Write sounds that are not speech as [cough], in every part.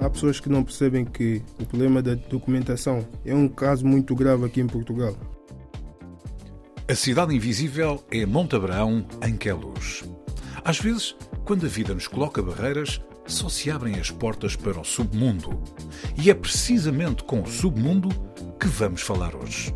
Há pessoas que não percebem que o problema da documentação é um caso muito grave aqui em Portugal. A Cidade Invisível é Montabrão em Queluz. Às vezes, quando a vida nos coloca barreiras, só se abrem as portas para o submundo. E é precisamente com o submundo que vamos falar hoje.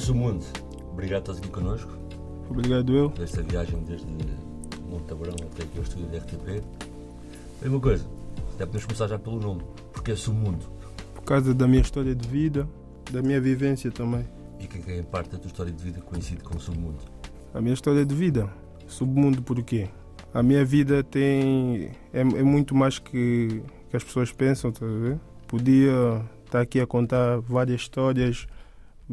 Então, Sumundo, obrigado por estás aqui connosco. Obrigado eu. Nesta viagem desde Montabrão até aqui ao estúdio da RTP. Bem, uma coisa, até podemos começar já pelo nome. Porque é Sumundo. Por causa da minha história de vida, da minha vivência também. E quem é parte da tua história de vida coincide com o Sumundo. A minha história de vida, submundo por quê? A minha vida tem é, é muito mais que, que as pessoas pensam, tá a ver? Podia estar aqui a contar várias histórias,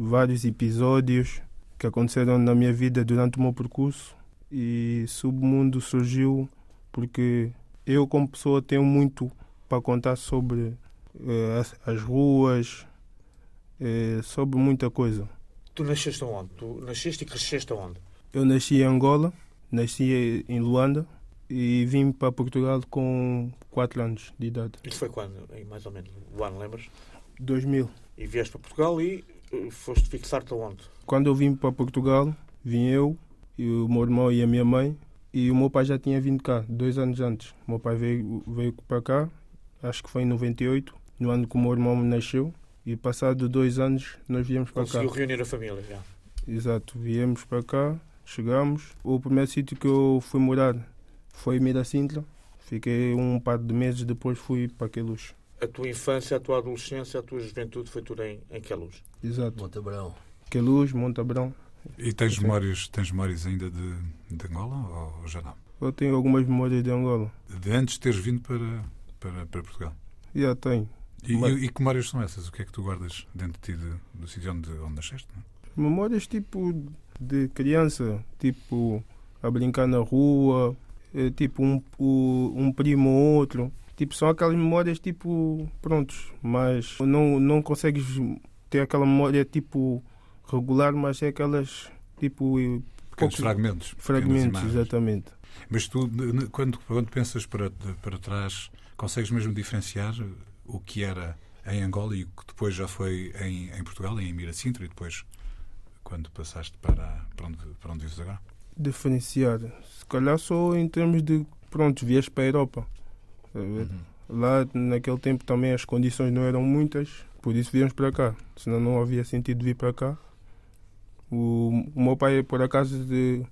vários episódios que aconteceram na minha vida durante o meu percurso e Submundo surgiu porque eu como pessoa tenho muito para contar sobre eh, as, as ruas, eh, sobre muita coisa. Tu nasceste onde? Tu nasceste e cresceste onde? Eu nasci em Angola, nasci em Luanda e vim para Portugal com 4 anos de idade. Isso foi quando? Mais ou menos o ano, lembras? 2000. E vieste para Portugal e foste fixar-te onde? Quando eu vim para Portugal, vim eu, o meu irmão e a minha mãe, e o meu pai já tinha vindo cá, dois anos antes. O meu pai veio, veio para cá, acho que foi em 98, no ano que o meu irmão nasceu, e passado dois anos nós viemos para cá. Conseguiu reunir a família já. Exato, viemos para cá, chegamos. O primeiro sítio que eu fui morar foi Miracintra. Fiquei um par de meses, depois fui para Queluz. A tua infância, a tua adolescência, a tua juventude foi tudo em, em Queluz. Exato. Montabrão. Queluz, Montabrão. E tens memórias, tens memórias ainda de, de Angola ou já não? Eu tenho algumas memórias de Angola. De antes de teres vindo para, para, para Portugal? Já tenho. E, Mas- e, e que memórias são essas? O que é que tu guardas dentro de ti de- do sítio onde, onde nasceste? não é? Memórias tipo de criança, tipo a brincar na rua, eh, tipo um, um primo ou outro. Tipo, são aquelas memórias tipo, prontos, mas não, não consegues ter aquela memória tipo regular, mas é aquelas tipo Pequenos fragmentos. fragmentos, exatamente. Mas tu, quando, quando pensas para, para trás, consegues mesmo diferenciar o que era em Angola e o que depois já foi em, em Portugal, em Miracintra, e depois quando passaste para, para, onde, para onde vives agora? Diferenciar, se calhar só em termos de, pronto, vias para a Europa. Tá ver? Lá, naquele tempo, também as condições não eram muitas, por isso viemos para cá. Senão não havia sentido vir para cá. O, o meu pai, por acaso, de-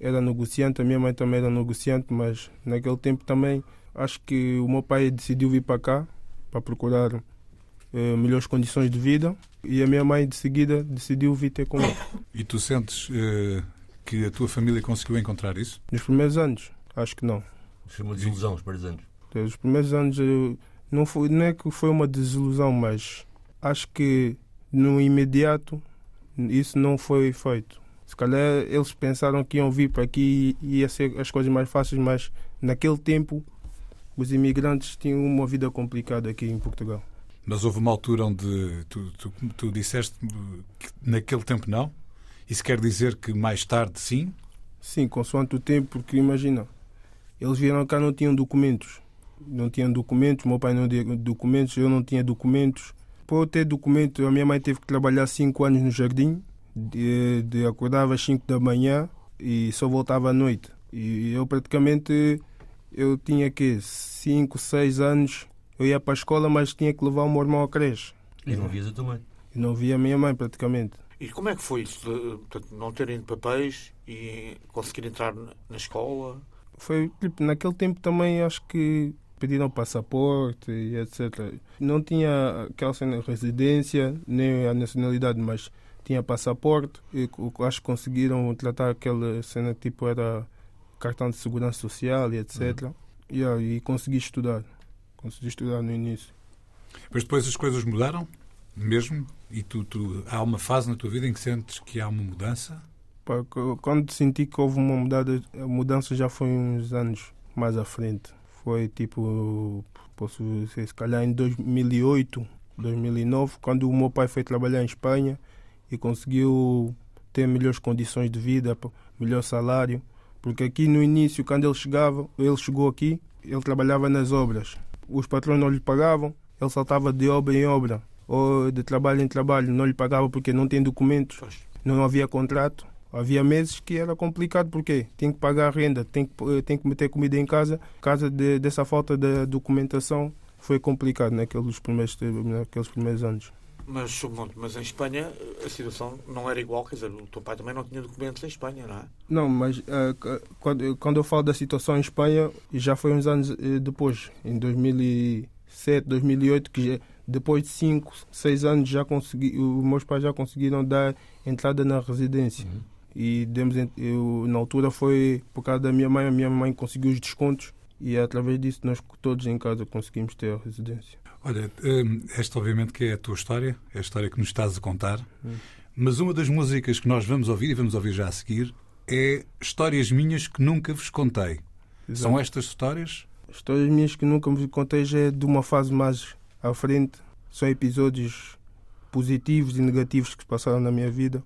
era negociante, a minha mãe também era negociante, mas naquele tempo também acho que o meu pai decidiu vir para cá para procurar eh, melhores condições de vida e a minha mãe, de seguida, decidiu vir ter comigo. E tu sentes eh, que a tua família conseguiu encontrar isso? Nos primeiros anos, acho que não. Foi uma desilusão os primeiros anos. Os primeiros anos não, foi, não é que foi uma desilusão, mas acho que no imediato isso não foi feito. Se calhar eles pensaram que iam vir para aqui e ia ser as coisas mais fáceis, mas naquele tempo os imigrantes tinham uma vida complicada aqui em Portugal. Mas houve uma altura onde tu, tu, tu disseste que naquele tempo não? Isso quer dizer que mais tarde sim? Sim, consoante o tempo, porque imagina, eles vieram cá não tinham documentos. Não tinham documentos, meu pai não tinha documentos, eu não tinha documentos. Para eu ter documento, a minha mãe teve que trabalhar 5 anos no jardim, de, de acordava às 5 da manhã e só voltava à noite. E eu praticamente eu tinha que 5, 6 anos Eu ia para a escola, mas tinha que levar o meu irmão à creche. E não vias a tua mãe. E não via a minha mãe praticamente. E como é que foi isso? De, portanto, não terem papéis e conseguir entrar na na escola? Foi, tipo, naquele tempo também acho que pediram passaporte e etc. Não tinha aquela cena residência, nem a nacionalidade, mas tinha passaporte. E acho que conseguiram tratar aquela cena tipo era cartão de segurança social e etc. Yeah, e consegui estudar. Consegui estudar no início. Mas depois as coisas mudaram, mesmo? E tu, tu, há uma fase na tua vida em que sentes que há uma mudança? Pá, Quando senti que houve uma mudada, a mudança já foi uns anos mais à frente. Foi tipo, posso dizer, se calhar em 2008, 2009, quando o meu pai foi trabalhar em Espanha e conseguiu ter melhores condições de vida, melhor salário. Porque aqui no início, quando ele chegava, ele chegou aqui, ele trabalhava nas obras. Os patrões não lhe pagavam, ele saltava de obra em obra ou de trabalho em trabalho, não lhe pagava porque não tem documentos não havia contrato. Havia meses que era complicado porque tem que pagar a renda, tem que, eh, tem que meter comida em casa. Por causa de, dessa falta de documentação, foi complicado naqueles primeiros, naqueles primeiros anos. Mas, mas em Espanha a situação não era igual, quer dizer, o teu pai também não tinha documentos em Espanha, não é? Não, mas eh, c- quando, quando eu falo da situação em Espanha, já foi uns anos eh, depois, em 2007, 2008, que já- depois de 5, 6 anos já consegui, os meus pais já conseguiram dar entrada na residência. E demos, eu, na altura foi por causa da minha mãe, a minha mãe conseguiu os descontos e através disso nós todos em casa conseguimos ter a residência. Olha, hum, esta obviamente que é a tua história, é a história que nos estás a contar, Hum. mas uma das músicas que nós vamos ouvir e vamos ouvir já a seguir é Histórias Minhas que Nunca Vos Contei. São estas histórias? Histórias minhas que nunca me contei já é de uma fase mais à frente. São episódios positivos e negativos que se passaram na minha vida.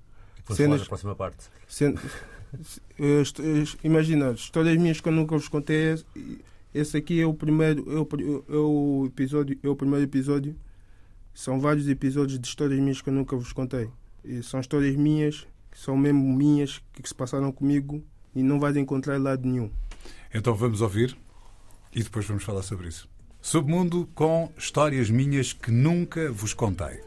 Vamos Cenas- próxima parte. Eh, [laughs] Imagina, histórias minhas que eu nunca vos contei. é- Esse aqui é o primeiro, é o, é o episódio, é o primeiro episódio. São vários episódios de histórias minhas que eu nunca vos contei. E são histórias minhas, que são mesmo minhas, que se passaram comigo e não vais encontrar lado nenhum. Então vamos ouvir e depois vamos falar sobre isso. Submundo com Histórias Minhas que Nunca Vos Contei.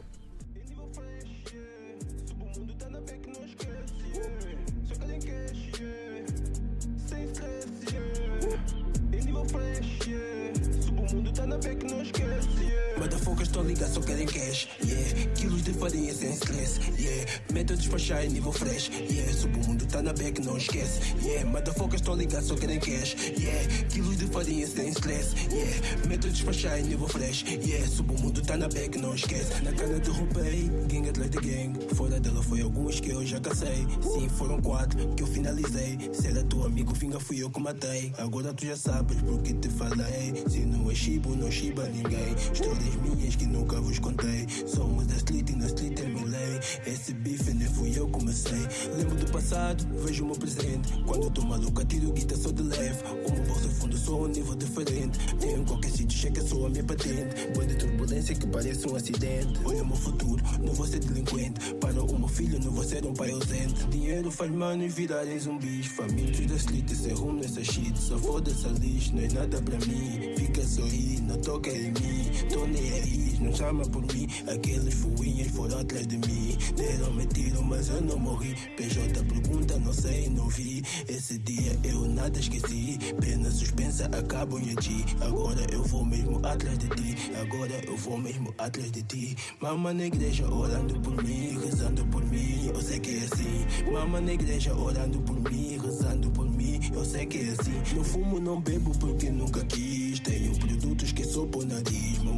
Motherfuckers estão ligados, só querem cash, yeah. Quilos de farinha sem stress, yeah. Meta despachar em nível fresh, yeah. Subo o mundo, tá na back, não esquece, yeah. Motherfuckers estão ligados, só querem cash, yeah. Quilos de farinha sem stress, yeah. Meta despachar em nível fresh, yeah. Subo o mundo, tá na back, não esquece. Na cana derrubei, gang de gang. Fora dela foi alguns que eu já cacei. Sim, foram quatro que eu finalizei. Se era teu amigo, vinga, fui eu que matei. Agora tu já sabes porque te falei. Se não é chibo, não chiba ninguém. Histórias minhas que nunca vos contei. Somos da street e na street é milei. Esse bife nem fui eu comecei. Lembro do passado, vejo o meu presente. Quando tô maluca, tiro guita só de leve. O meu bolso é fundo, sou um nível diferente. Em qualquer sítio, checa sou a minha patente. Boa de turbulência que parece um acidente. Olha o meu futuro, não vou ser delinquente. Para o meu filho, não vou ser um pai ausente. Dinheiro faz manos virarem zumbis. Famintos da street, sem rumo nessa shit. Só foda-se a lixo, não é nada para mim. Fica sorrir, não toca em mim. Tô nem aí, não chama por mim. Aqueles fuinhas foram atrás de mim. Deram-me tiro, mas eu não morri. PJ pergunta, não sei, não vi. Esse dia eu nada esqueci. Pena suspensa, acabam em ti. Agora eu vou mesmo atrás de ti. Agora eu vou mesmo atrás de ti. Mama na igreja orando por mim, rezando por mim. Eu sei que é assim. Mama na igreja orando por mim, rezando por mim. Eu sei que é assim. Não fumo, não bebo porque nunca quis. Tenho produtos que sou por nariz.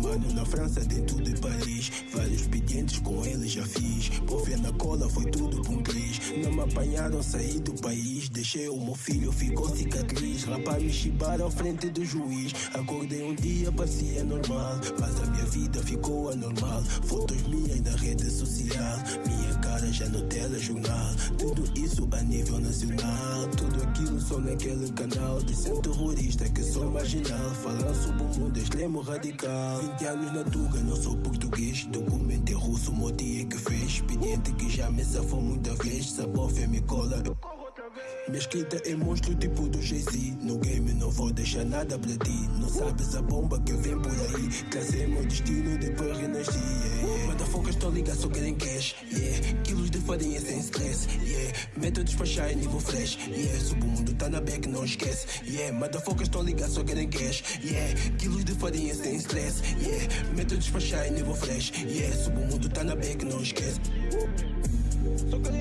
Mano na França, dentro de Paris. Vários expedientes com ele já fiz. Por ver na cola foi tudo um triz. Não me apanharam, saí do país. Deixei o meu filho, ficou cicatriz. Rapaz, me chibaram à frente do juiz. Acordei um dia, parecia normal. Mas a minha vida ficou anormal. Fotos minhas na rede social. Minha cara já no telejornal. Tudo isso a nível nacional. Tudo aquilo só naquele canal. Disse um terrorista que sou marginal. Falando sobre o mundo extremo radical. 20 anos na Tuga, não sou português. Documento em russo, Moti é que fez. Expediente que já me safou muita vez. Sabofia me cola. Eu corro. Minha escrita é monstro tipo do Jay-Z. No game não vou deixar nada para ti. Não sabes a bomba que vem por aí. É meu destino, depois renasci. Yeah, yeah. Motherfuckers estão ligados, só querem cash. Yeah. Quilos de farinha sem stress. Yeah. Meta despachar em nível fresh. Yeah. Subo o mundo, tá na back, não esquece. Yeah. Motherfuckers estão ligados, só querem cash. Yeah. Quilos de farinha sem stress. Yeah. Meta despachar em nível fresh. Yeah. Subo o mundo, tá na back, não esquece. Só querem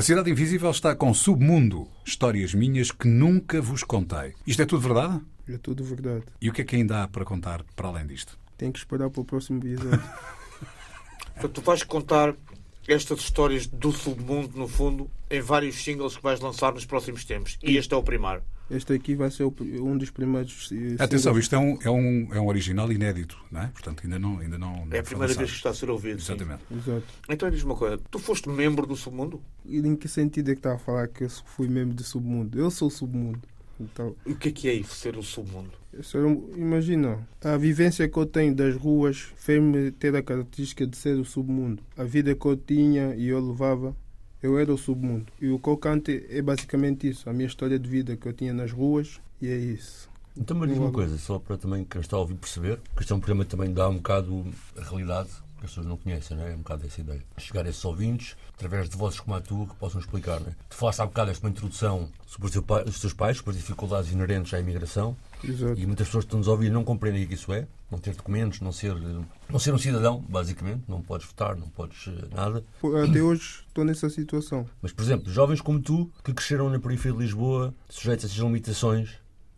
A Cidade Invisível está com Submundo, histórias minhas que nunca vos contei. Isto é tudo verdade? É tudo verdade. E o que é que ainda há para contar para além disto? Tem que esperar para o próximo episódio. Portanto, [laughs] tu vais contar estas histórias do submundo, no fundo, em vários singles que vais lançar nos próximos tempos. E este é o primeiro. Este aqui vai ser um dos primeiros. eh, Atenção, isto é um, é um, é um original inédito, não é? Portanto, ainda não, ainda não, não É a primeira lançado. vez que está a ser ouvido. sim. Exatamente. Exato. Então diz-me uma coisa: tu foste membro do submundo? E em que sentido é que está a falar que eu fui membro do submundo? Eu sou o submundo. Então, E o que é que é isso, ser o submundo? imagina, a vivência que eu tenho das ruas fez-me ter a característica de ser o submundo. A vida que eu tinha e eu levava, eu era o submundo. E o que eu canto é basicamente isso. A minha história de vida que eu tinha nas ruas, e é isso. Então, mas diz uma coisa, só para também quem está a ouvir perceber, que este é um programa que também dá um bocado a realidade que as pessoas não conhecem, não é? É um bocado essa ideia. Chegar a esses ouvintes, através de vozes como a tua, que possam explicar, não é? Tu falaste há bocado esta introdução sobre os, teu pai- os teus pais, sobre as dificuldades inerentes à imigração, Exato. e muitas pessoas que estão-nos a ouvir não compreendem o que isso é, não ter documentos, não ser, não ser um cidadão, basicamente, não podes votar, não podes eh, nada. Até hoje estou nessa situação. Mas, por exemplo, jovens como tu, que cresceram na periferia de Lisboa, sujeitos a essas limitações,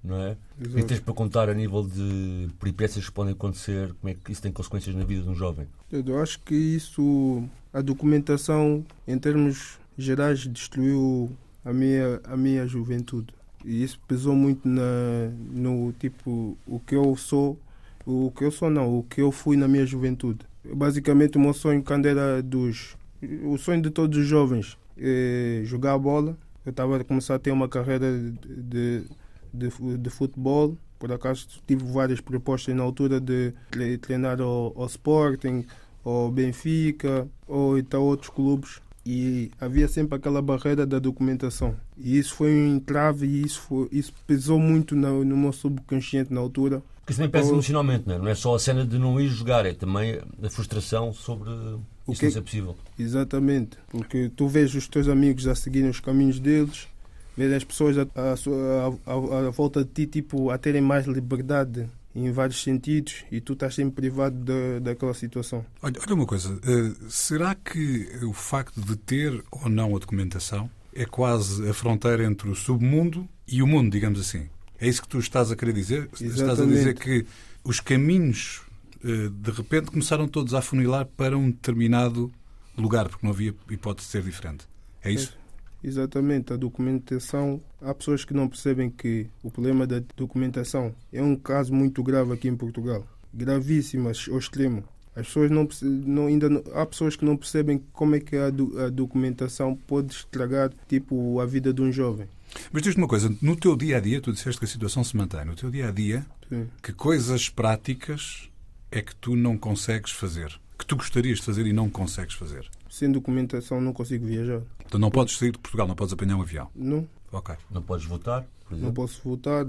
não é? Exato. tens para contar a nível de peripécias que podem acontecer? Como é que isso tem consequências na vida de um jovem? Eu acho que isso, a documentação, em termos gerais, destruiu a minha, a minha juventude. E isso pesou muito na, no tipo, o que eu sou, o que eu sou não, o que eu fui na minha juventude. Basicamente, o meu sonho quando era dos. O sonho de todos os jovens é jogar bola. Eu estava a começar a ter uma carreira de, de, de, de futebol. Por acaso tive várias propostas na altura de tre- treinar ao, ao Sporting, ao Benfica ou então outros clubes. E havia sempre aquela barreira da documentação. E isso foi um entrave e isso, foi, isso pesou muito no, no meu subconsciente na altura. Porque isso também pesa Oh. emocionalmente, não é? Não é só a cena de não ir jogar, é também a frustração sobre O isso que- ser possível. Exatamente. Porque tu vês os teus amigos a seguirem os caminhos deles, vês as pessoas sua- a- a- à volta de ti tipo, a terem mais liberdade em vários sentidos e tu estás sempre privado da, daquela situação. Olha, olha uma coisa, eh, será que o facto de ter ou não a documentação é quase a fronteira entre o submundo e o mundo, digamos assim? É isso que tu estás a querer dizer? Estás a Exatamente. dizer que os caminhos eh, de repente começaram todos a afunilar para um determinado lugar, porque não havia hipótese de ser diferente. É isso? Exatamente, a documentação. Há pessoas que não percebem que o problema da documentação é um caso muito grave aqui em Portugal. Gravíssimo ao extremo. As pessoas não, não- ainda não- há pessoas que não percebem como é que a, do- a documentação pode estragar tipo a vida de um jovem. Mas diz-me uma coisa, no teu dia a dia, tu disseste que a situação se mantém, no teu dia a dia, Sim. que coisas práticas é que tu não consegues fazer? Que tu gostarias de fazer e não consegues fazer? Sem documentação não consigo viajar. Então não podes sair de Portugal, não podes apanhar um avião. Não, Ok. Não podes votar, por não exemplo. posso votar.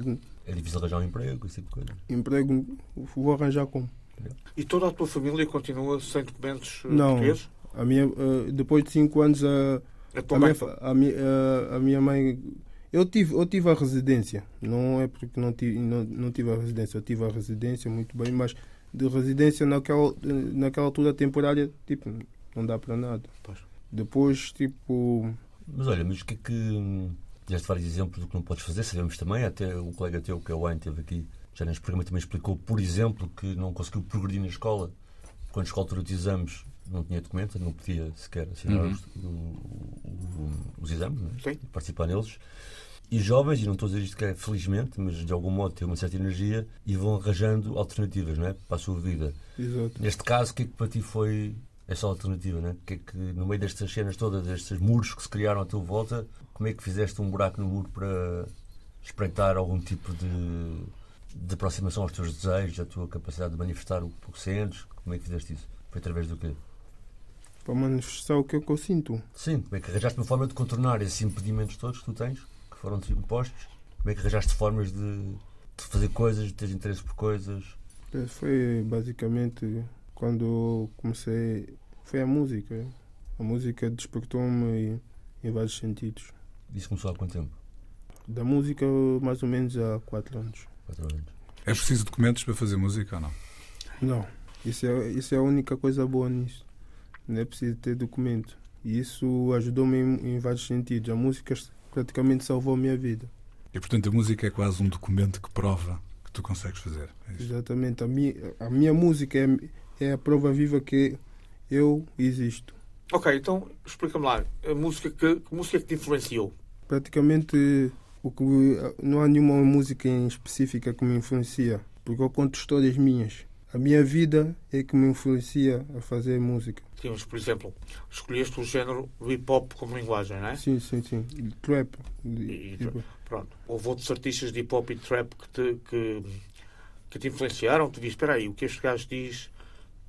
É difícil arranjar um emprego, esse tipo de coisa. Emprego vou arranjar como? E toda a tua família continua sem documentos eh, Não. portugueses? A minha, eh, depois de 5 anos a, A minha, a, mi- a- a minha mãe. Eu tive, eu tive a residência. Não é porque não tive, não, não tive a residência. Eu tive a residência muito bem, mas de residência naquela, naquela altura temporária, tipo, não dá para nada. Pois. Depois, tipo. Mas olha, mas o que é que. hum, Deste vários exemplos do que não podes fazer, sabemos também, até o colega teu, que é o Wayne, teve aqui, já neste programa também explicou, por exemplo, que não conseguiu progredir na escola. Quando chegou a altura dos exames, não tinha documento, não podia sequer assinar Uhum. os, o- o- os exames, é? E participar neles. E jovens, e não estou a dizer isto que é felizmente, mas de algum modo têm uma certa energia e vão arranjando alternativas não é? para a sua vida. Exato. Neste caso, o que é que para ti foi essa alternativa, né? Que é que no meio destas cenas todas, destes muros que se criaram à tua volta, como é que fizeste um buraco no muro para espreitar algum tipo de, de aproximação aos teus desejos, à tua capacidade de manifestar o que sentes? Como é que fizeste isso? Foi através do quê? Para manifestar o que é que eu sinto. Sim, como é que arranjaste uma forma de contornar esses impedimentos todos que tu tens, que foram-te impostos? Como é que arranjaste formas de, de fazer coisas, de ter interesse por coisas? É, Foi basicamente quando comecei. Foi a música. A música despertou-me em vários sentidos. Isso começou há quanto tempo? Da música, mais ou menos há quatro anos. Quatro anos. É preciso documentos para fazer música ou não? Não, isso é, isso é a única coisa boa nisso. Não é preciso ter documento. E isso ajudou-me em, em vários sentidos. A música praticamente salvou a minha vida. E portanto a música é quase um documento que prova que tu consegues fazer. É. Exatamente. A minha, a minha música é, é a prova viva que eu existo. Ok, então explica-me lá. A música que, que música é que te influenciou? Praticamente o que, não há nenhuma música em específica que me influencia, porque eu conto histórias minhas. A minha vida é que me influencia a fazer música. Tínhamos, por exemplo, escolheste o género do hip hop como linguagem, não é? Sim, sim, sim. Trap. E- Tipo, Pronto. Houve outros artistas de hip hop e trap que te, que, que te influenciaram? Tu dizes, espera aí, o que este gajo diz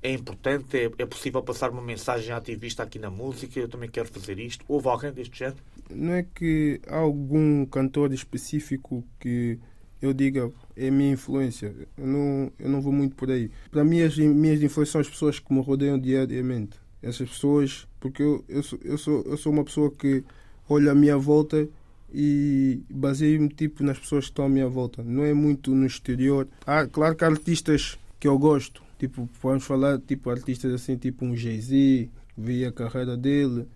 é importante? É, é possível passar uma mensagem ativista aqui na música? Eu também quero fazer isto? Houve alguém deste género? não é que há algum cantor específico que eu diga é minha influência. Eu não, eu não vou muito por aí. Para mim, as minhas influências são as pessoas que me rodeiam diariamente. Essas pessoas, porque eu, eu, sou, eu, sou, eu sou uma pessoa que olha à minha volta e baseio-me tipo nas pessoas que estão à minha volta. Não é muito no exterior. Há, claro que há artistas que eu gosto. Tipo, vamos falar tipo artistas assim, tipo um Jay-Z, vi a carreira dele,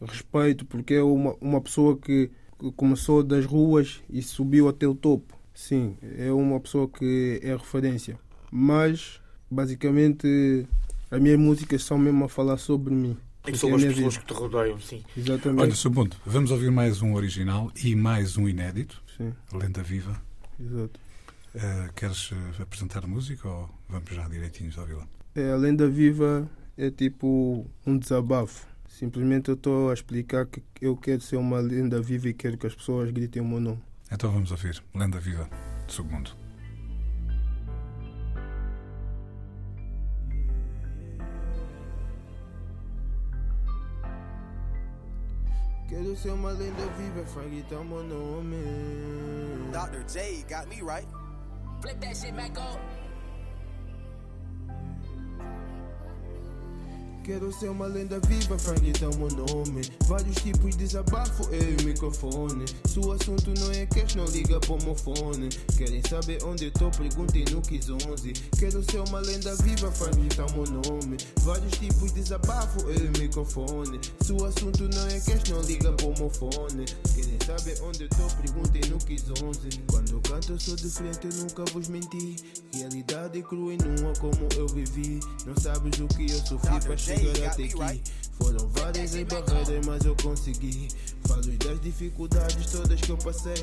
respeito, porque é uma, uma pessoa que começou das ruas e subiu até o topo. Sim, é uma pessoa que é referência. Mas, basicamente, as minhas músicas são mesmo a falar sobre mim. E Porque sobre é as pessoas vida. que te rodeiam, sim. Exatamente. Olha, Sr. Ponto, vamos ouvir mais um original e mais um inédito, Sim, Lenda Viva. exato. Eh, queres eh, apresentar música ou vamos já direitinhos ouvi-la? É, a lenda viva é tipo um desabafo. Simplesmente eu estou a explicar que eu quero ser uma lenda viva e quero que as pessoas gritem o meu nome. Então vamos ouvir Lenda Viva de Submundo. Quero ser uma lenda viva, faz gritar o meu nome. Dr. J got me right. Flip that shit back up. Quero ser uma lenda viva, faz gritar o meu nome. Vários tipos de desabafo, eu e o microfone. Se o assunto não é cash, não liga para o meu fone. Querem saber onde eu tô, perguntem no Kiss 11. Quero ser uma lenda viva, faz gritar o meu nome. Vários tipos de desabafo, eu e o microfone. Se o assunto não é cash, não liga para o meu fone. Querem saber onde eu tô, perguntem no Kiss 11. Quando eu canto, eu sou de frente, eu nunca vos menti. Realidade crua e nua como eu vivi. Não sabes o que eu sofri Dr. me aqui. Foram várias mas eu consegui. Falo das dificuldades todas que eu passei.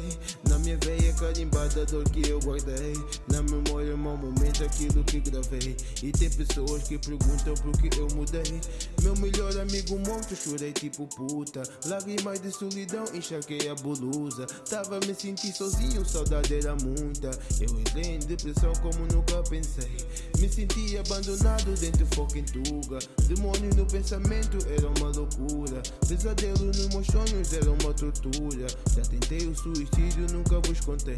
Na minha veia carimbada a dor que eu guardei. Na memória, mau momento, aquilo que gravei. E tem pessoas que perguntam por que eu mudei. Meu melhor amigo morto, chorei tipo puta. Lágrimas de solidão, encharquei a blusa. Tava me sentindo sozinho, saudade era muita. Eu entrei em depressão como nunca pensei. Me senti abandonado dentro fucking tuga. Demônio no pensamento era uma loucura. Pesadelo nos meus sonhos era uma tortura. Já tentei o suicídio, nunca vos contei.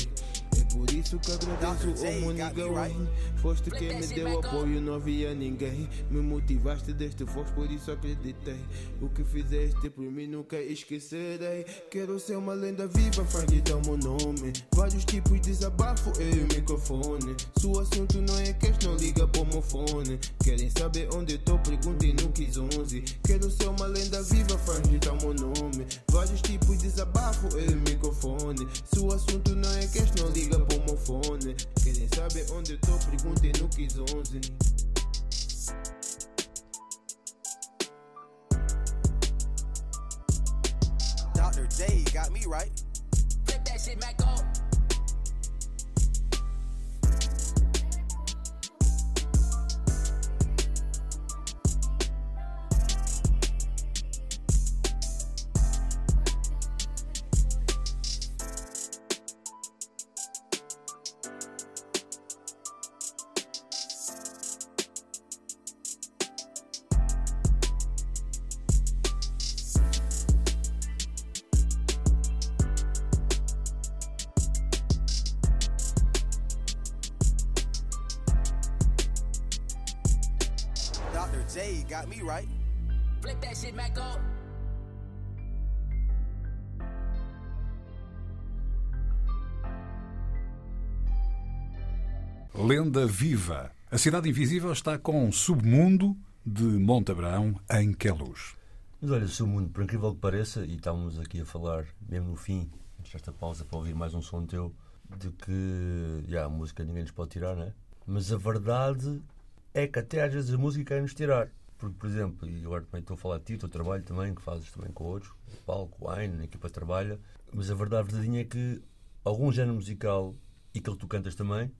Por isso que agradeço right. Wayne. Foste quem me deu apoio, não havia ninguém. Me motivaste deste voz, por isso acreditei. O que fizeste por mim nunca esquecerei. Quero ser uma lenda viva, faz gritar o meu nome. Vários tipos de desabafo, eu e o microfone. Se o assunto não é não liga para o meu fone. Querem saber onde eu tô, perguntem no Kiss 11. Quero ser uma lenda viva, faz gritar o meu nome. Vários tipos de desabafo, eu e o microfone. Se o assunto não é cash, não liga para o meu fone. Querem saber onde eu tô, perguntem no Kiss 11. Dr. J got me right. Flip that shit back up. Lenda viva. A Cidade Invisível está com um submundo de Monte Abraão em Queluz. Mas olha, seu mundo, por incrível que pareça, e estávamos aqui a falar, mesmo no fim, antes desta pausa, para ouvir mais um som teu, de que já, a música ninguém nos pode tirar, não é? Mas a verdade é que até às vezes a música quer nos tirar. Porque, por exemplo, e agora também estou a falar de ti, o teu trabalho também, que fazes também com outros, o palco, o Aine, a equipa trabalha, mas a verdade verdadeira é que algum género musical, e que tu cantas também,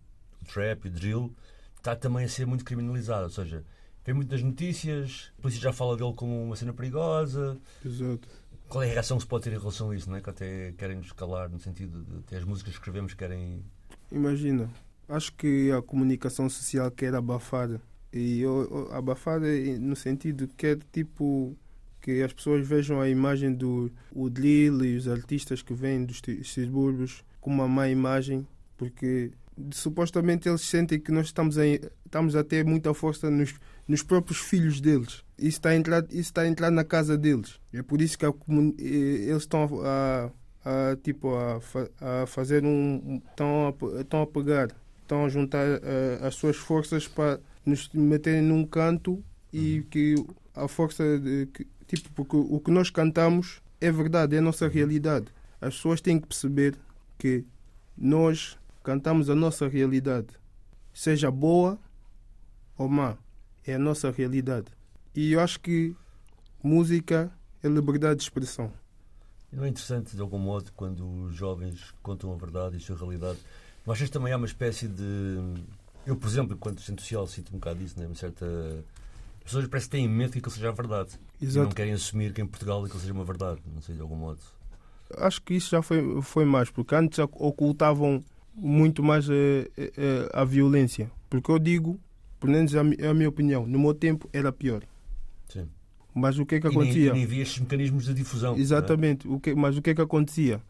o trap, o drill, está também a ser muito criminalizado. Ou seja, vem muito nas notícias, a polícia já fala dele como uma cena perigosa. Exato. Qual é a reação que se pode ter em relação a isso, não é? Que até querem nos calar, no sentido de até as músicas que escrevemos querem. Imagina, acho que a comunicação social quer abafar. E eu- abafar é no sentido que quer tipo que as pessoas vejam a imagem do o drill e os artistas que vêm dos subúrbios com uma má imagem, porque supostamente eles sentem que nós estamos a, estamos a ter muita força nos, nos próprios filhos deles. Isso está, a entrar, isso está a entrar na casa deles. É por isso que a eh, eles estão a, a, tipo, a, a fazer um. Estão a, estão a pegar, estão a juntar eh, as suas forças para nos meterem num canto e que a força. De, que, tipo, porque o que nós cantamos é verdade, é a nossa realidade. As pessoas têm que perceber que nós cantamos a nossa realidade, seja boa ou má, é a nossa realidade. E eu acho que música é liberdade de expressão. Não é interessante, de algum modo, quando os jovens contam a verdade e a sua realidade? Não achas também há uma espécie de. Eu, por exemplo, enquanto assistente social, sinto um bocado disso, né? uma certa. As pessoas parece que têm medo que aquilo seja a verdade. E não Exato. querem assumir que em Portugal aquilo seja uma verdade. Não sei, de algum modo. Acho que isso já foi, foi mais, porque antes ocultavam muito mais eh, eh, eh, a violência. Porque eu digo, pelo menos é a é a minha opinião, no meu tempo era pior. Sim. Mas o que é que E nem, acontecia? e nem havia estes mecanismos de difusão. é? Exatamente. O que, mas o que é que acontecia?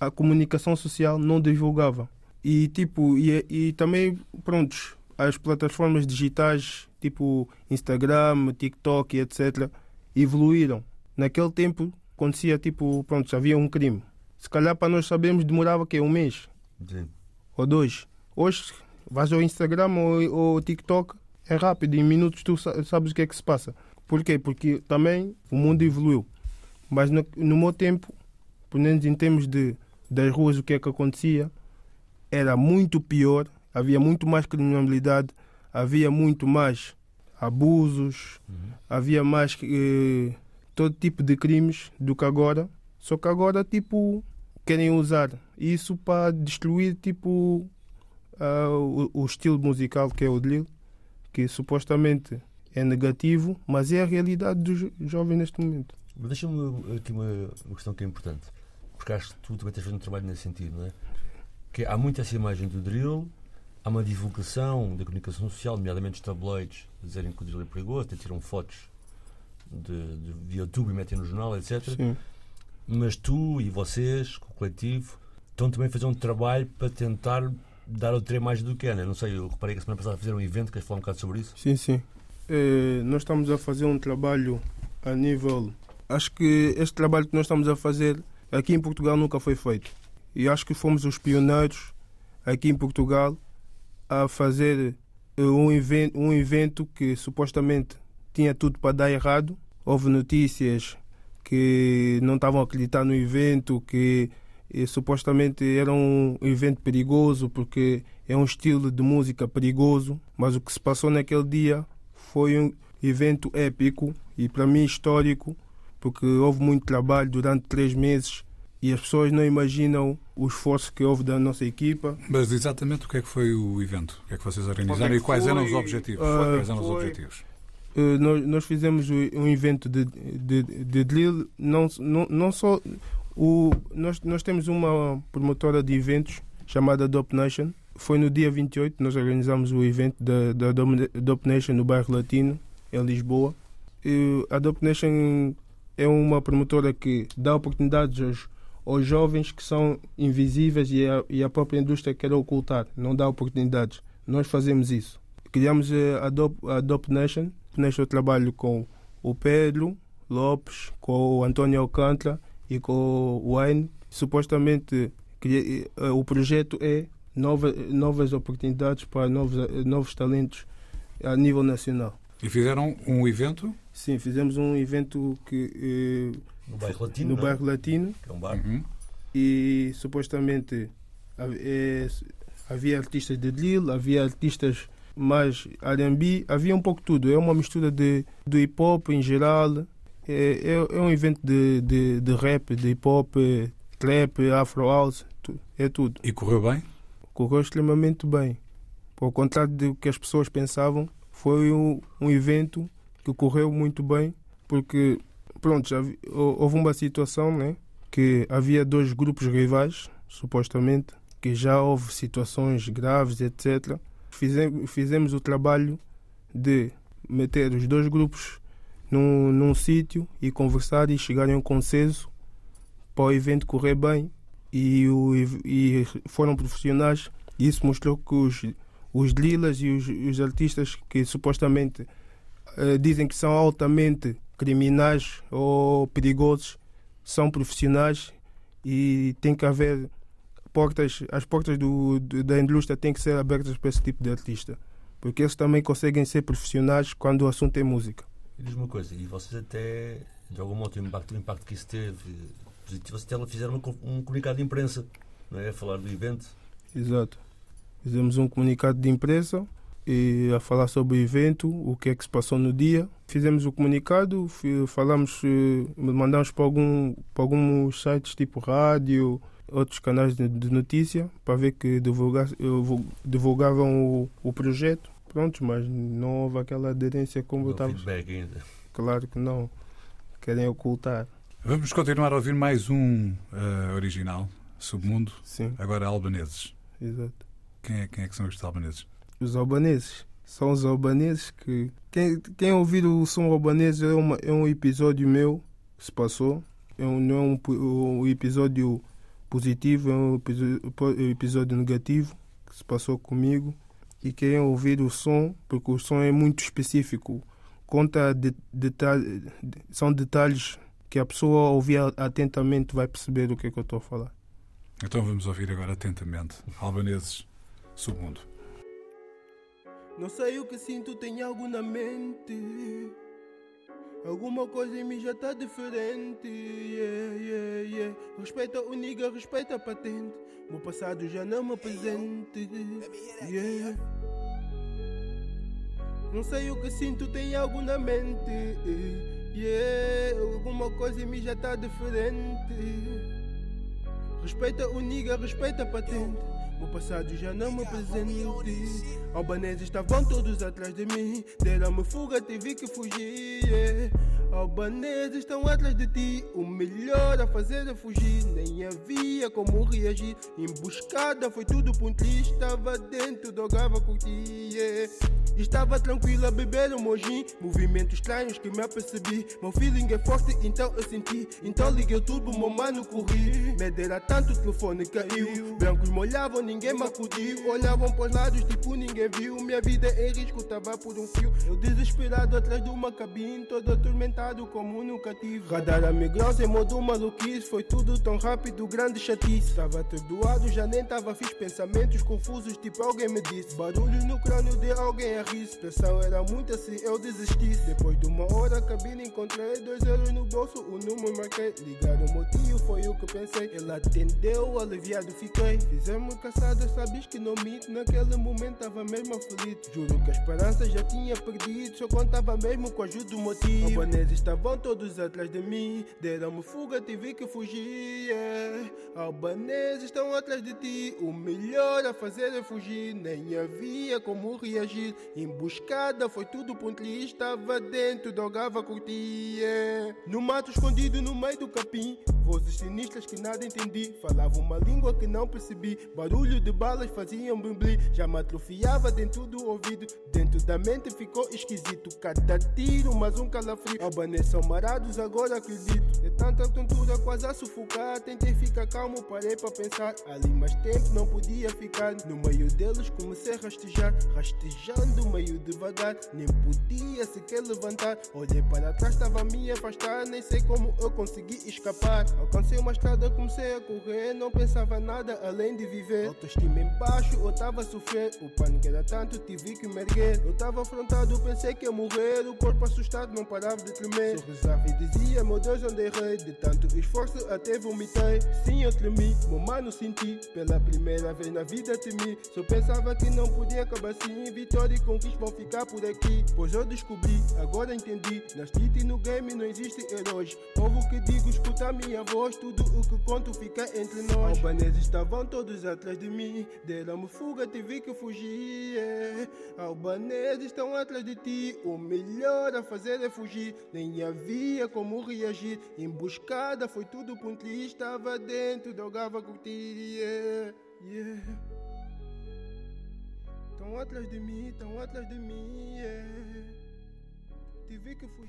A comunicação social não divulgava. E tipo, e, e também, prontos, as plataformas digitais, tipo Instagram, TikTok etc, evoluíram. Naquele tempo acontecia tipo, pronto, havia um crime. Se calhar para nós sabermos demorava que um mês Sim. ou dois. Hoje vais ao Instagram ou, ou TikTok, é rápido, em minutos tu sa- sabes o que é que se passa. Por quê? Porque também o mundo evoluiu. Mas no, no meu tempo, pelo menos em termos de, das ruas, o que é que acontecia, era muito pior, havia muito mais criminalidade, havia muito mais abusos, havia mais eh, todo tipo de crimes do que agora. Só que agora, tipo, querem usar isso para destruir, tipo, ah, o, o estilo musical que é o drill, que supostamente é negativo, mas é a realidade dos jo- jovens neste momento. Deixa-me aqui uma, uma questão que é importante. Porque acho que tu também tens feito um trabalho nesse sentido, não é? Que há muito essa imagem do drill, há uma divulgação da comunicação social, nomeadamente os tabloides, dizerem que o drill é perigoso, até tiram fotos de, de, de YouTube e metem no jornal, etc. Sim. Mas tu e vocês, com o coletivo, estão também a fazer um trabalho para tentar dar outra imagem do que é, né? Não sei, eu reparei que a semana passada fizeram um evento, queres falar um bocado sobre isso? Sim, sim. Eh, nós estamos a fazer um trabalho a nível. Acho que este trabalho que nós estamos a fazer aqui em Portugal nunca foi feito. E acho que fomos os pioneiros aqui em Portugal a fazer eh, um evento, um evento que supostamente tinha tudo para dar errado. Houve notícias que não estavam a acreditar no evento, que eh, supostamente era um evento perigoso porque é um estilo de música perigoso, mas o que se passou naquele dia foi um evento épico e para mim histórico, porque houve muito trabalho durante três meses e as pessoas não imaginam o esforço que houve da nossa equipa. Mas exatamente o que é que foi o evento? O que é que vocês organizaram é e quais eram foi? os objetivos? Ah, quais eram os foi- objetivos? Eh, nós, nós fizemos um evento de, de, de drill, não, não, não só. O, nós, nós temos uma promotora de eventos chamada Adopt Nation. Foi no dia 28 nós organizamos o evento da, da Adopt Nation no bairro Latino, em Lisboa. E a Adopt Nation é uma promotora que dá oportunidades aos, aos jovens que são invisíveis e a, e a própria indústria quer ocultar, não dá oportunidades. Nós fazemos isso. Criamos eh, a Adopt, a Adopt Nation neste eu trabalho com o Pedro Lopes, com o António Alcântara e com o Wayne. Supostamente eh, o projeto é nova, novas oportunidades para novos, eh, novos talentos a nível nacional. E fizeram um evento? Sim, fizemos um evento que, eh, No bairro latino. no não é? bairro Latino Que é um bar. Uhum. e supostamente hav- eh, havia artistas de drill, havia artistas mais R&B, havia um pouco tudo. É uma mistura de, do hip hop em geral. É, é, é um evento de, de, de rap, de hip hop, eh, trap, afro house, é tudo. E correu bem? Correu extremamente bem. Ao contrário do que as pessoas pensavam, foi um, um evento que correu muito bem, porque pronto, já vi- hou- houve uma situação, né, que havia dois grupos rivais, supostamente, que já houve situações graves, etc. Fizemos, fizemos o trabalho de meter os dois grupos num, num sítio e conversar e chegarem a um consenso para o evento correr bem. E, o, e foram profissionais. E isso mostrou que os, os drilas e os, os artistas que supostamente eh, dizem que são altamente criminais ou perigosos são profissionais. E tem que haver portas, as portas do, do- da indústria têm que ser abertas para esse tipo de artista. Porque eles também conseguem ser profissionais quando o assunto é música. E diz uma coisa, e vocês até, de algum modo, o impacto, o impacto que isso teve positivo, vocês até fizeram um comunicado de imprensa, não é? A falar do evento. Exato. Fizemos um comunicado de imprensa e a falar sobre o evento, o que é que se passou no dia. Fizemos o comunicado, falamos, eh, mandamos para, algum, para alguns sites tipo rádio, outros canais de, notícia, para ver que eh, divulgavam o, o projeto. Prontos, mas não houve aquela aderência como eu Não estava. feedback ainda. Claro que não. Querem ocultar. Vamos continuar a ouvir mais um eh, original, Submundo, Sim, agora albaneses. exato. Quem é, quem é que são estes albaneses? os albaneses. São os albaneses que. Quem, quem ouvir o som albanês é, uma, é um episódio meu que se passou. É um, não é um, um episódio positivo, é um episódio negativo que se passou comigo. E quem ouvir o som, porque o som é muito específico, conta de, detalhe, são detalhes que a pessoa ao ouvir atentamente vai perceber o que é que eu estou a falar. Então vamos ouvir agora atentamente. Albaneses, Submundo. Não sei o que sinto, tem algo na mente. Alguma coisa em mim já tá diferente. Yeah, yeah, yeah. Respeita o nigga, respeita a patente. Meu passado já não me apresente. Yeah. Não sei o que sinto, tem algo na mente. Yeah. Alguma coisa em mim já tá diferente. Respeita o nigga, respeita a patente. Meu passado já não me apresente. Albaneses estavam todos atrás de mim. Deram-me fuga, tive que fugir. yeah. Albaneses estão atrás de ti. O melhor a fazer é fugir. Nem havia como reagir. Emboscada foi tudo triz. Estava dentro, dogava curtir. yeah. Estava tranquilo a beber um mojim. Movimentos estranhos que me apercebi. Meu feeling é forte, então eu senti. Então liguei o turbo, meu mano corri. Medo era tanto, o telefone caiu. Brancos molhavam, ninguém me acudiu. Olhavam para os lados, tipo ninguém viu. Minha vida em risco, tava por um fio. Eu desesperado atrás de uma cabine, todo atormentado como nunca tive. Radar a em modo maluquice. Foi tudo tão rápido, grande chatice. Tava atordoado, já nem tava fixe. Pensamentos confusos, tipo alguém me disse. Barulho no crânio de alguém a rir. Pressão era muita se eu desistisse. Depois de uma hora, cabine encontrei dois euros no O número marquei. Ligar o motivo foi o que pensei. Ele atendeu, aliviado fiquei. Fizemos caçada, sabes que não minto. Naquele momento tava mesmo aflito. Juro que a esperança já tinha perdido. Só contava mesmo com a ajuda do motivo. Albaneses estavam todos atrás de mim. Deram-me fuga, tive que fugir. yeah. Albaneses estão atrás de ti. O melhor a fazer é fugir. Nem havia como reagir. Emboscada foi tudo pontilho. Estava dentro, dogava curtir. yeah. No mato escondido no meio do capim. Vozes sinistras que nada entendi. Falava uma língua que não percebi. Barulho de balas faziam bumbli. Já me atrofiava dentro do ouvido. Dentro da mente ficou esquisito. Cada tiro, mais um calafrio. Albaneses são marados, agora acredito. É tanta tontura quase a sufocar. Tentei ficar calmo, parei para pensar. Ali mais tempo não podia ficar. No meio deles comecei a rastejar, rastejando meio devagar. Nem podia sequer levantar. Olhei para trás, estava a me afastar. Nem sei como eu consegui escapar. Alcancei uma estrada, comecei a correr. Não pensava nada além de viver. Autoestima em baixo, eu estava a sofrer. O pânico era tanto, tive que me erguer. Eu estava afrontado, pensei que ia morrer. O corpo assustado não parava de tremer. Sorrisava e dizia, meu Deus, onde errei? De tanto esforço até vomitei. Sim, eu tremi, meu mano senti. Pela primeira vez na vida temi. Só pensava que não podia acabar assim. Vitória e conquista vão ficar por aqui. Pois eu descobri, agora entendi. Na street e no game não existe heróis. Ouvo o que digo, escuta a minha voz. Tudo o que conto fica entre nós. Albaneses estavam todos atrás de mim. Deram-me fuga, tive que fugir. yeah. Albaneses estão atrás de ti. O melhor a fazer é fugir. Nem havia como reagir. Emboscada foi tudo pontilha. Estava dentro, drogava curtir. Yeah, yeah. Estão atrás de mim, estão atrás de mim. Yeah.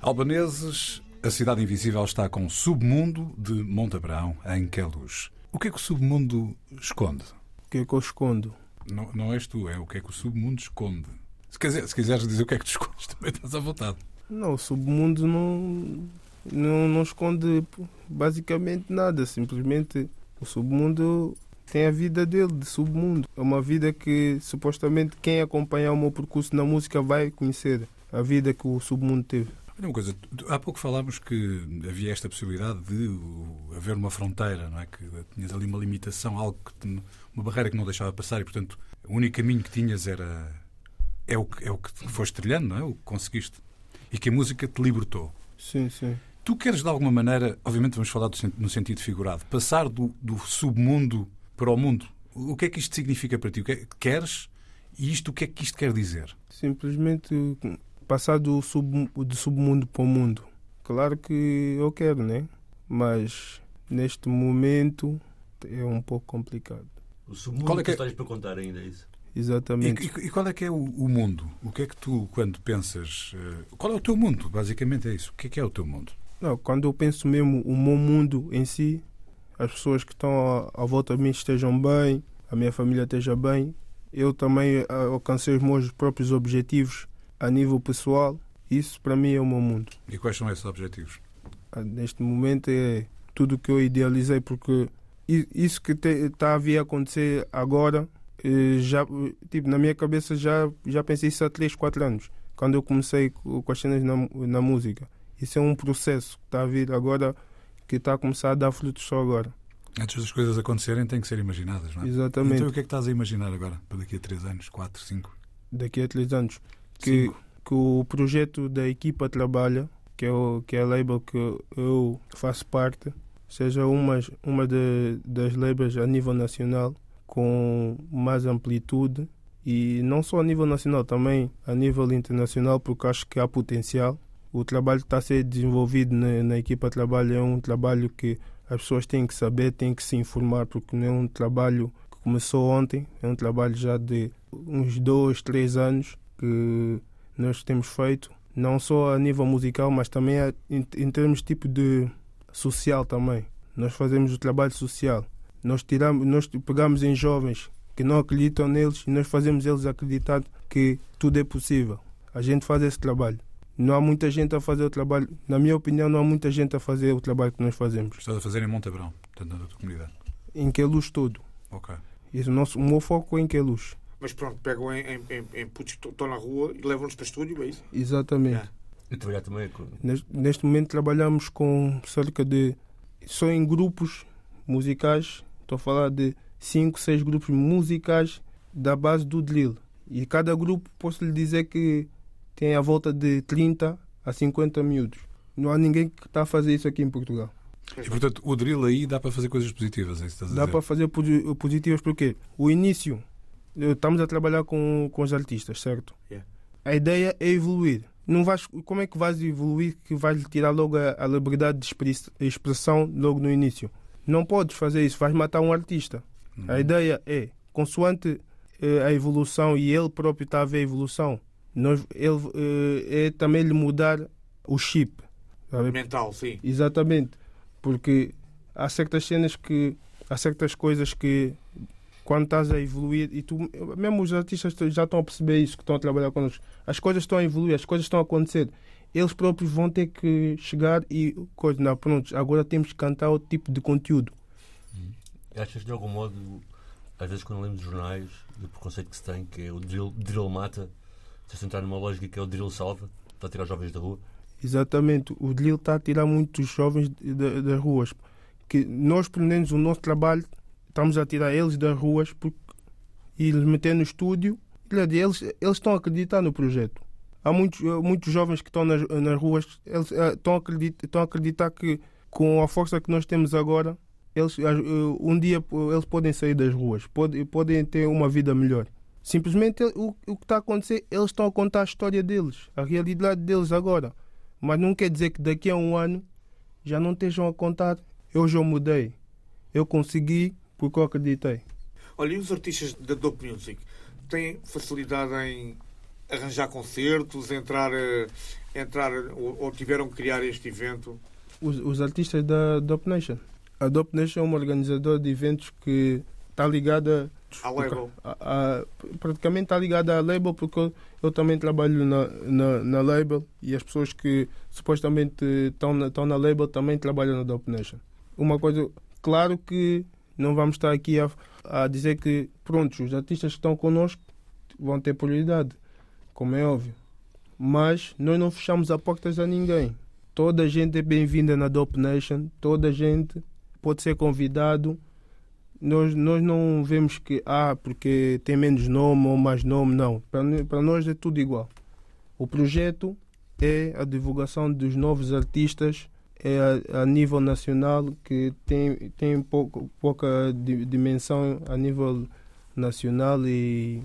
Albaneses, a Cidade Invisível está com Submundo de Montabrão, em Queluz. O que é que o submundo esconde? O que é que eu escondo? Não, não és tu, é o que é que o submundo esconde. Se, quiser, se quiseres dizer o que é que tu [laughs] escondes, também estás à vontade. Não, o submundo não, não, não esconde basicamente nada. Simplesmente o submundo tem a vida dele, de submundo. É uma vida que supostamente quem acompanhar o meu percurso na música vai conhecer. A vida que o submundo teve. Olha uma coisa, há pouco falámos que havia esta possibilidade de haver uma fronteira, não é? Que tinhas ali uma limitação, algo que uma barreira que não deixava passar e, portanto, o único caminho que tinhas era é o que, é o que foste trilhando, não é? O que conseguiste. E que a música te libertou. Sim, sim. Tu queres, de alguma maneira, obviamente vamos falar do no sentido figurado, passar do, do submundo para o mundo. O que é que isto significa para ti? O que é que queres? E isto, o que é que isto quer dizer? Simplesmente passar do, sub, do submundo para o mundo. Claro que eu quero, né? Mas neste momento é um pouco complicado. O submundo Qual é que que é- tens para contar ainda isso? E, Exatamente. e- e qual é que é o, o mundo? O que é que tu, quando pensas... eh, Qual é o teu mundo? Basicamente é isso. O que é que é o teu mundo? Não, quando eu penso mesmo o meu mundo em si, as pessoas que estão à, à volta de mim estejam bem, a minha família esteja bem, eu também ah, alcancei os meus próprios objetivos a nível pessoal, isso para mim é o meu mundo. E quais são esses objetivos? Ah, Neste momento é tudo que eu idealizei, porque isso que está a vir a acontecer agora, eh, já, tipo, na minha cabeça já, já pensei isso há 3, 4 anos, quando eu comecei co- com as cenas na, na música. Isso é um processo que está a vir agora, que está a começar a dar frutos só agora. Antes das coisas acontecerem, têm que ser imaginadas, não é? Exatamente. Então o que é que estás a imaginar agora? Para daqui a 3 anos, 4, 5? Daqui a 3 anos. Que, Cinco. que o projeto da equipa trabalha, que é, o, que é a label que eu faço parte, seja uma, uma de- das labels a nível nacional com mais amplitude e não só a nível nacional, também a nível internacional, porque acho que há potencial. O trabalho que está a ser desenvolvido na, na equipa de trabalho é um trabalho que as pessoas têm que saber, têm que se informar, porque não é um trabalho que começou ontem, é um trabalho já de uns dois, três anos que nós temos feito, não só a nível musical, mas também em, termos tipo de social também. Nós fazemos o trabalho social. Nós tiramos, nós pegamos em jovens que não acreditam neles e nós fazemos eles acreditar que tudo é possível. A gente faz esse trabalho. Não há muita gente a fazer o trabalho, na minha opinião, não há muita gente a fazer o trabalho que nós fazemos. Estás a fazer em Montabrão, portanto, na tua comunidade. Em que luz todo. Ok. Isso, o, nosso, o meu foco é em que luz. Mas pronto, pegam em, em, em, em putos que estão na rua e levam-nos para o estúdio, é isso? Exatamente. Yeah. E trabalhar também com. Neste, neste momento trabalhamos com cerca de. Só em grupos musicais, estou a falar de 5, 6 grupos musicais da base do drill. E cada grupo, posso lhe dizer que tem a volta de 30 a 50 miúdos. Não há ninguém que está a fazer isso aqui em Portugal. E, portanto, o drill aí dá para fazer coisas positivas, é isso que estás a Dá dizer? para fazer posi- positivas porque o início, estamos a trabalhar com, com os artistas, certo? Yeah. A ideia é evoluir. Não vais, como é que vais evoluir que vais tirar logo a, a liberdade de expres- expressão logo no início? Não podes fazer isso, vais matar um artista. A ideia é, consoante eh, a evolução e ele próprio está a ver a evolução, nós, ele, eh, é também lhe mudar o chip. sabe? Mental, sim. Exatamente. Porque há certas cenas que. Há certas coisas que. Quando estás a evoluir, e tu, mesmo os artistas já estão a perceber isso, que estão a trabalhar connosco, as coisas estão a evoluir, as coisas estão a acontecer. Eles próprios vão ter que chegar e. Coisa, não, pronto, agora temos que cantar outro tipo de conteúdo. Achas de algum modo, às vezes quando lemos jornais, do preconceito que se tem, que é o drill, drill mata, se entrar numa lógica que é o drill salva, para tirar os jovens da rua? Exatamente, o drill está a tirar muitos jovens das ruas. Que nós, pelo menos, o nosso trabalho, estamos a tirar eles das ruas porque, e eles meter no estúdio. Eles, eles estão a acreditar no projeto. Há muitos, eh, muitos jovens que estão nas, nas ruas, eles eh, estão a, acreditar, estão a acreditar que com a força que nós temos agora, eles, eh, um dia eles podem sair das ruas, podem, podem ter uma vida melhor. Simplesmente o, o que está a acontecer, eles estão a contar a história deles, a realidade deles agora. Mas não quer dizer que daqui a um ano já não estejam a contar. Eu já mudei. Eu consegui porque eu acreditei. Olha, e os artistas da Dope Music têm facilidade em arranjar concertos, entrar, eh, entrar ou, ou tiveram que criar este evento? Os, os artistas da Dope Nation. A Dope Nation é uma organizadora de eventos que está ligada À label? a, a- praticamente está ligada à label porque eu, eu também trabalho na, na, na label e as pessoas que supostamente estão na, estão na label também trabalham na Dope Nation. Uma coisa, claro que não vamos estar aqui a, a dizer que, pronto, os artistas que estão connosco vão ter prioridade, como é óbvio. Mas nós não fechamos as portas a ninguém. Toda a gente é bem-vinda na Dope Nation, toda a gente pode ser convidado nós, nós não vemos que, ah, porque tem menos nome ou mais nome, não. Para, nós é tudo igual. O projeto é a divulgação dos novos artistas é a, a nível nacional, que tem, tem pouco, pouca di- dimensão a nível nacional e,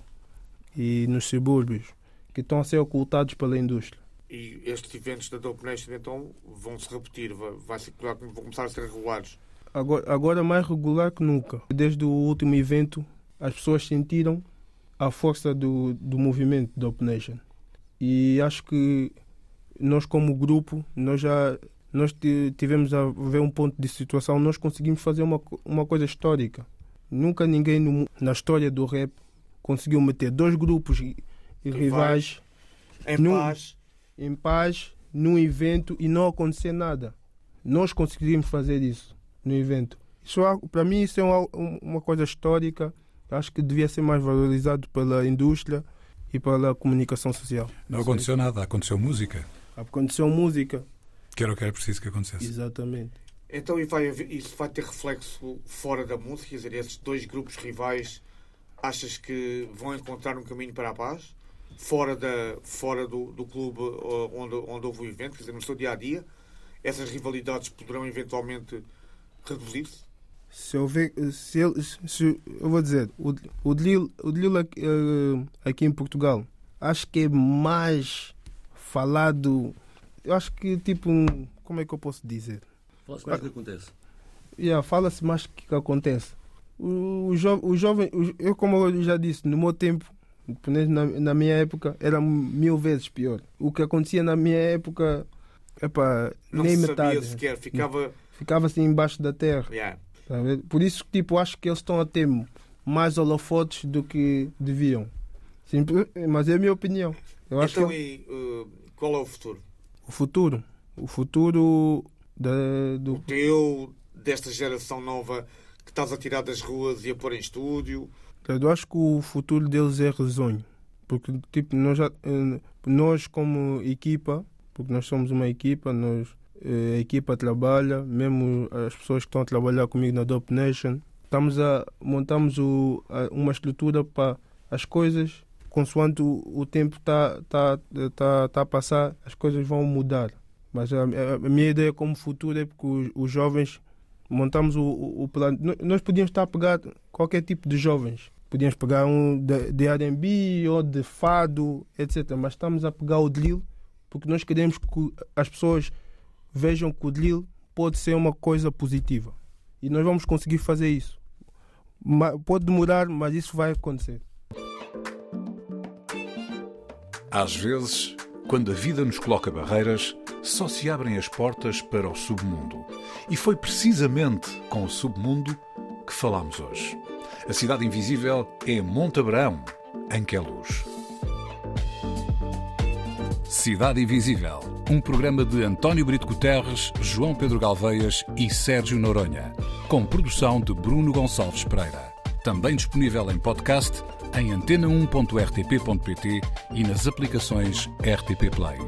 e nos subúrbios, que estão a ser ocultados pela indústria. E estes eventos da Dope Nation então vão se repetir, vai, vai se, vão começar a ser regulares. Agora, agora mais regular que nunca. Desde o último evento, as pessoas sentiram a força do, do movimento da Open Nation. E acho que nós como grupo, nós já nós ti- tivemos a ver um ponto de situação, nós conseguimos fazer uma, uma coisa histórica. Nunca ninguém no na história do rap conseguiu meter dois grupos ri- rivais Em Num- paz, em paz num evento e não acontecer nada. Nós conseguimos fazer isso no evento. Isso para mim isso é uma, uma coisa histórica. Acho que devia ser mais valorizado pela indústria e pela comunicação social. Não aconteceu nada, aconteceu música, Aconteceu música, que era o que era preciso que acontecesse. exatamente. então e vai haver- isso vai ter reflexo fora da música? Quer dizer, esses dois grupos rivais achas que vão encontrar um caminho para a paz? Fora, da, fora do, do clube ó, onde, onde houve o evento, quer dizer, no seu dia a dia, essas rivalidades poderão eventualmente reduzir-se? Se eu ver, se ele, se, eu vou dizer, o, o drill, o aqui, eh, aqui em Portugal, acho que é mais falado. Eu acho que tipo, um- como é que eu posso dizer? Fala-se mais o que acontece. Yeah, Fala-se mais o que, acontece. O, o, jo, o jovem, o- eu como eu já disse, no meu tempo, na, na minha época, era mil vezes pior. O que acontecia na minha época, epá, Não nem se metade. sabia sequer, ficava. Ficava assim embaixo da terra. Yeah. tá? Por isso, tipo, acho que eles estão a ter mais holofotes do que deviam. Simples, mas é a minha opinião. Eu acho Então, que e, uh, qual é o futuro? O futuro, o futuro da, do, Teu, desta geração nova que estás a tirar das ruas e a pôr em estúdio? Eu acho que o futuro deles é risonho. Porque, tipo, nós, já, eh, nós como equipa, porque nós somos uma equipa, nós, eh, a equipa trabalha, mesmo as pessoas que estão a trabalhar comigo na Dope Nation, estamos a, montamos o, a- uma estrutura para as coisas, consoante o, o tempo está tá, tá, tá a passar, as coisas vão mudar. Mas a, a- a minha ideia como futuro é porque os, os jovens montamos o, o, o plano. Nós- podíamos estar a pegar qualquer tipo de jovens. Podíamos pegar um de, de R&B ou de fado, etc. Mas estamos a pegar o drill porque nós queremos que as pessoas vejam que o drill pode ser uma coisa positiva. E nós vamos conseguir fazer isso. Pode demorar, mas isso vai acontecer. Às vezes, quando a vida nos coloca barreiras, só se abrem as portas para o submundo. E foi precisamente com o submundo que falamos hoje. A cidade invisível é Montabrão, em que é. Cidade Invisível, um programa de António Brito Guterres, João Pedro Galveias e Sérgio Noronha, com produção de Bruno Gonçalves Pereira. Também disponível em podcast em antena1.rtp.pt e nas aplicações RTP Play.